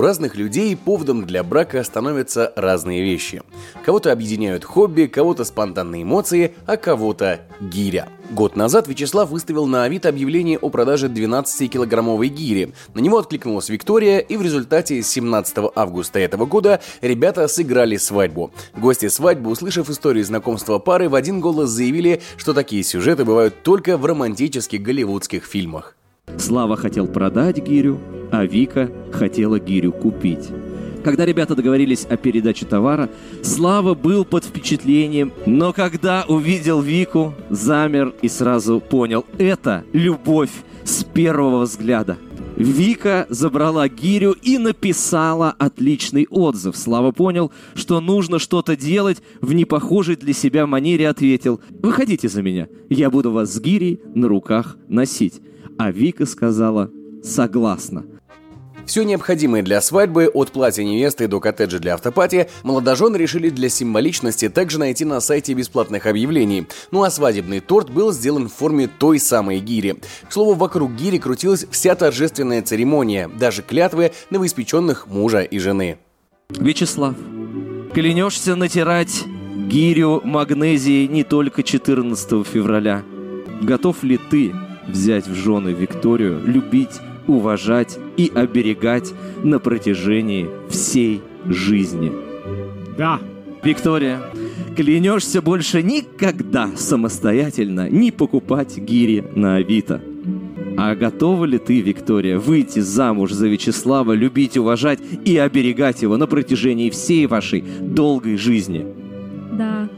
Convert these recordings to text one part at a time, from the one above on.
У разных людей поводом для брака становятся разные вещи. Кого-то объединяют хобби, кого-то спонтанные эмоции, а кого-то гиря. Год назад Вячеслав выставил на Авито объявление о продаже 12-килограммовой гири. На него откликнулась Виктория, и в результате 17 августа этого года ребята сыграли свадьбу. Гости свадьбы, услышав историю знакомства пары, в один голос заявили, что такие сюжеты бывают только в романтических голливудских фильмах. Слава хотел продать гирю, а Вика хотела гирю купить. Когда ребята договорились о передаче товара, Слава был под впечатлением, но когда увидел Вику, замер и сразу понял – это любовь с первого взгляда. Вика забрала гирю и написала отличный отзыв. Слава понял, что нужно что-то делать, в непохожей для себя манере ответил «Выходите за меня, я буду вас с гирей на руках носить». А Вика сказала «Согласна». Все необходимое для свадьбы, от платья невесты до коттеджа для автопати, молодожены решили для символичности также найти на сайте бесплатных объявлений. Ну а свадебный торт был сделан в форме той самой гири. К слову, вокруг гири крутилась вся торжественная церемония, даже клятвы новоиспеченных мужа и жены. Вячеслав, клянешься натирать гирю магнезии не только 14 февраля. Готов ли ты взять в жены Викторию, любить уважать и оберегать на протяжении всей жизни. Да. Виктория, клянешься больше никогда самостоятельно не покупать гири на Авито. А готова ли ты, Виктория, выйти замуж за Вячеслава, любить, уважать и оберегать его на протяжении всей вашей долгой жизни? Да.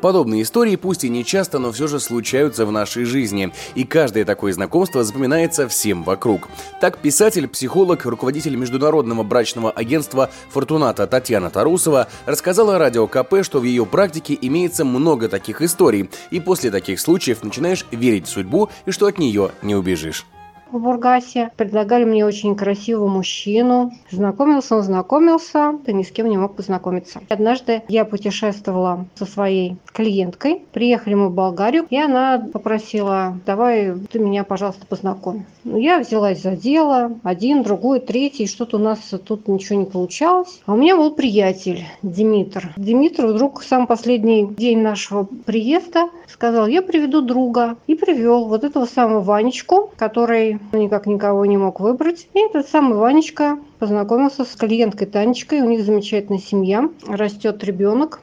Подобные истории, пусть и не часто, но все же случаются в нашей жизни, и каждое такое знакомство запоминается всем вокруг. Так писатель, психолог, руководитель международного брачного агентства «Фортуната» Татьяна Тарусова рассказала радио КП, что в ее практике имеется много таких историй, и после таких случаев начинаешь верить в судьбу и что от нее не убежишь в Бургасе. Предлагали мне очень красивого мужчину. Знакомился он, знакомился, да ни с кем не мог познакомиться. Однажды я путешествовала со своей клиенткой. Приехали мы в Болгарию, и она попросила, давай ты меня, пожалуйста, познакомь. Ну, я взялась за дело, один, другой, третий, что-то у нас тут ничего не получалось. А у меня был приятель Димитр. Димитр вдруг в самый последний день нашего приезда сказал, я приведу друга. И привел вот этого самого Ванечку, который никак никого не мог выбрать. И этот самый Ванечка познакомился с клиенткой Танечкой. У них замечательная семья, растет ребенок.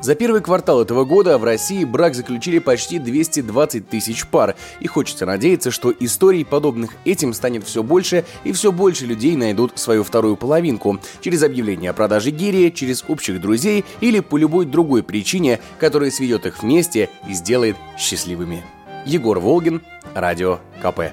За первый квартал этого года в России брак заключили почти 220 тысяч пар, и хочется надеяться, что историй, подобных этим, станет все больше, и все больше людей найдут свою вторую половинку через объявление о продаже гири, через общих друзей или по любой другой причине, которая сведет их вместе и сделает счастливыми. Егор Волгин, Радио КП.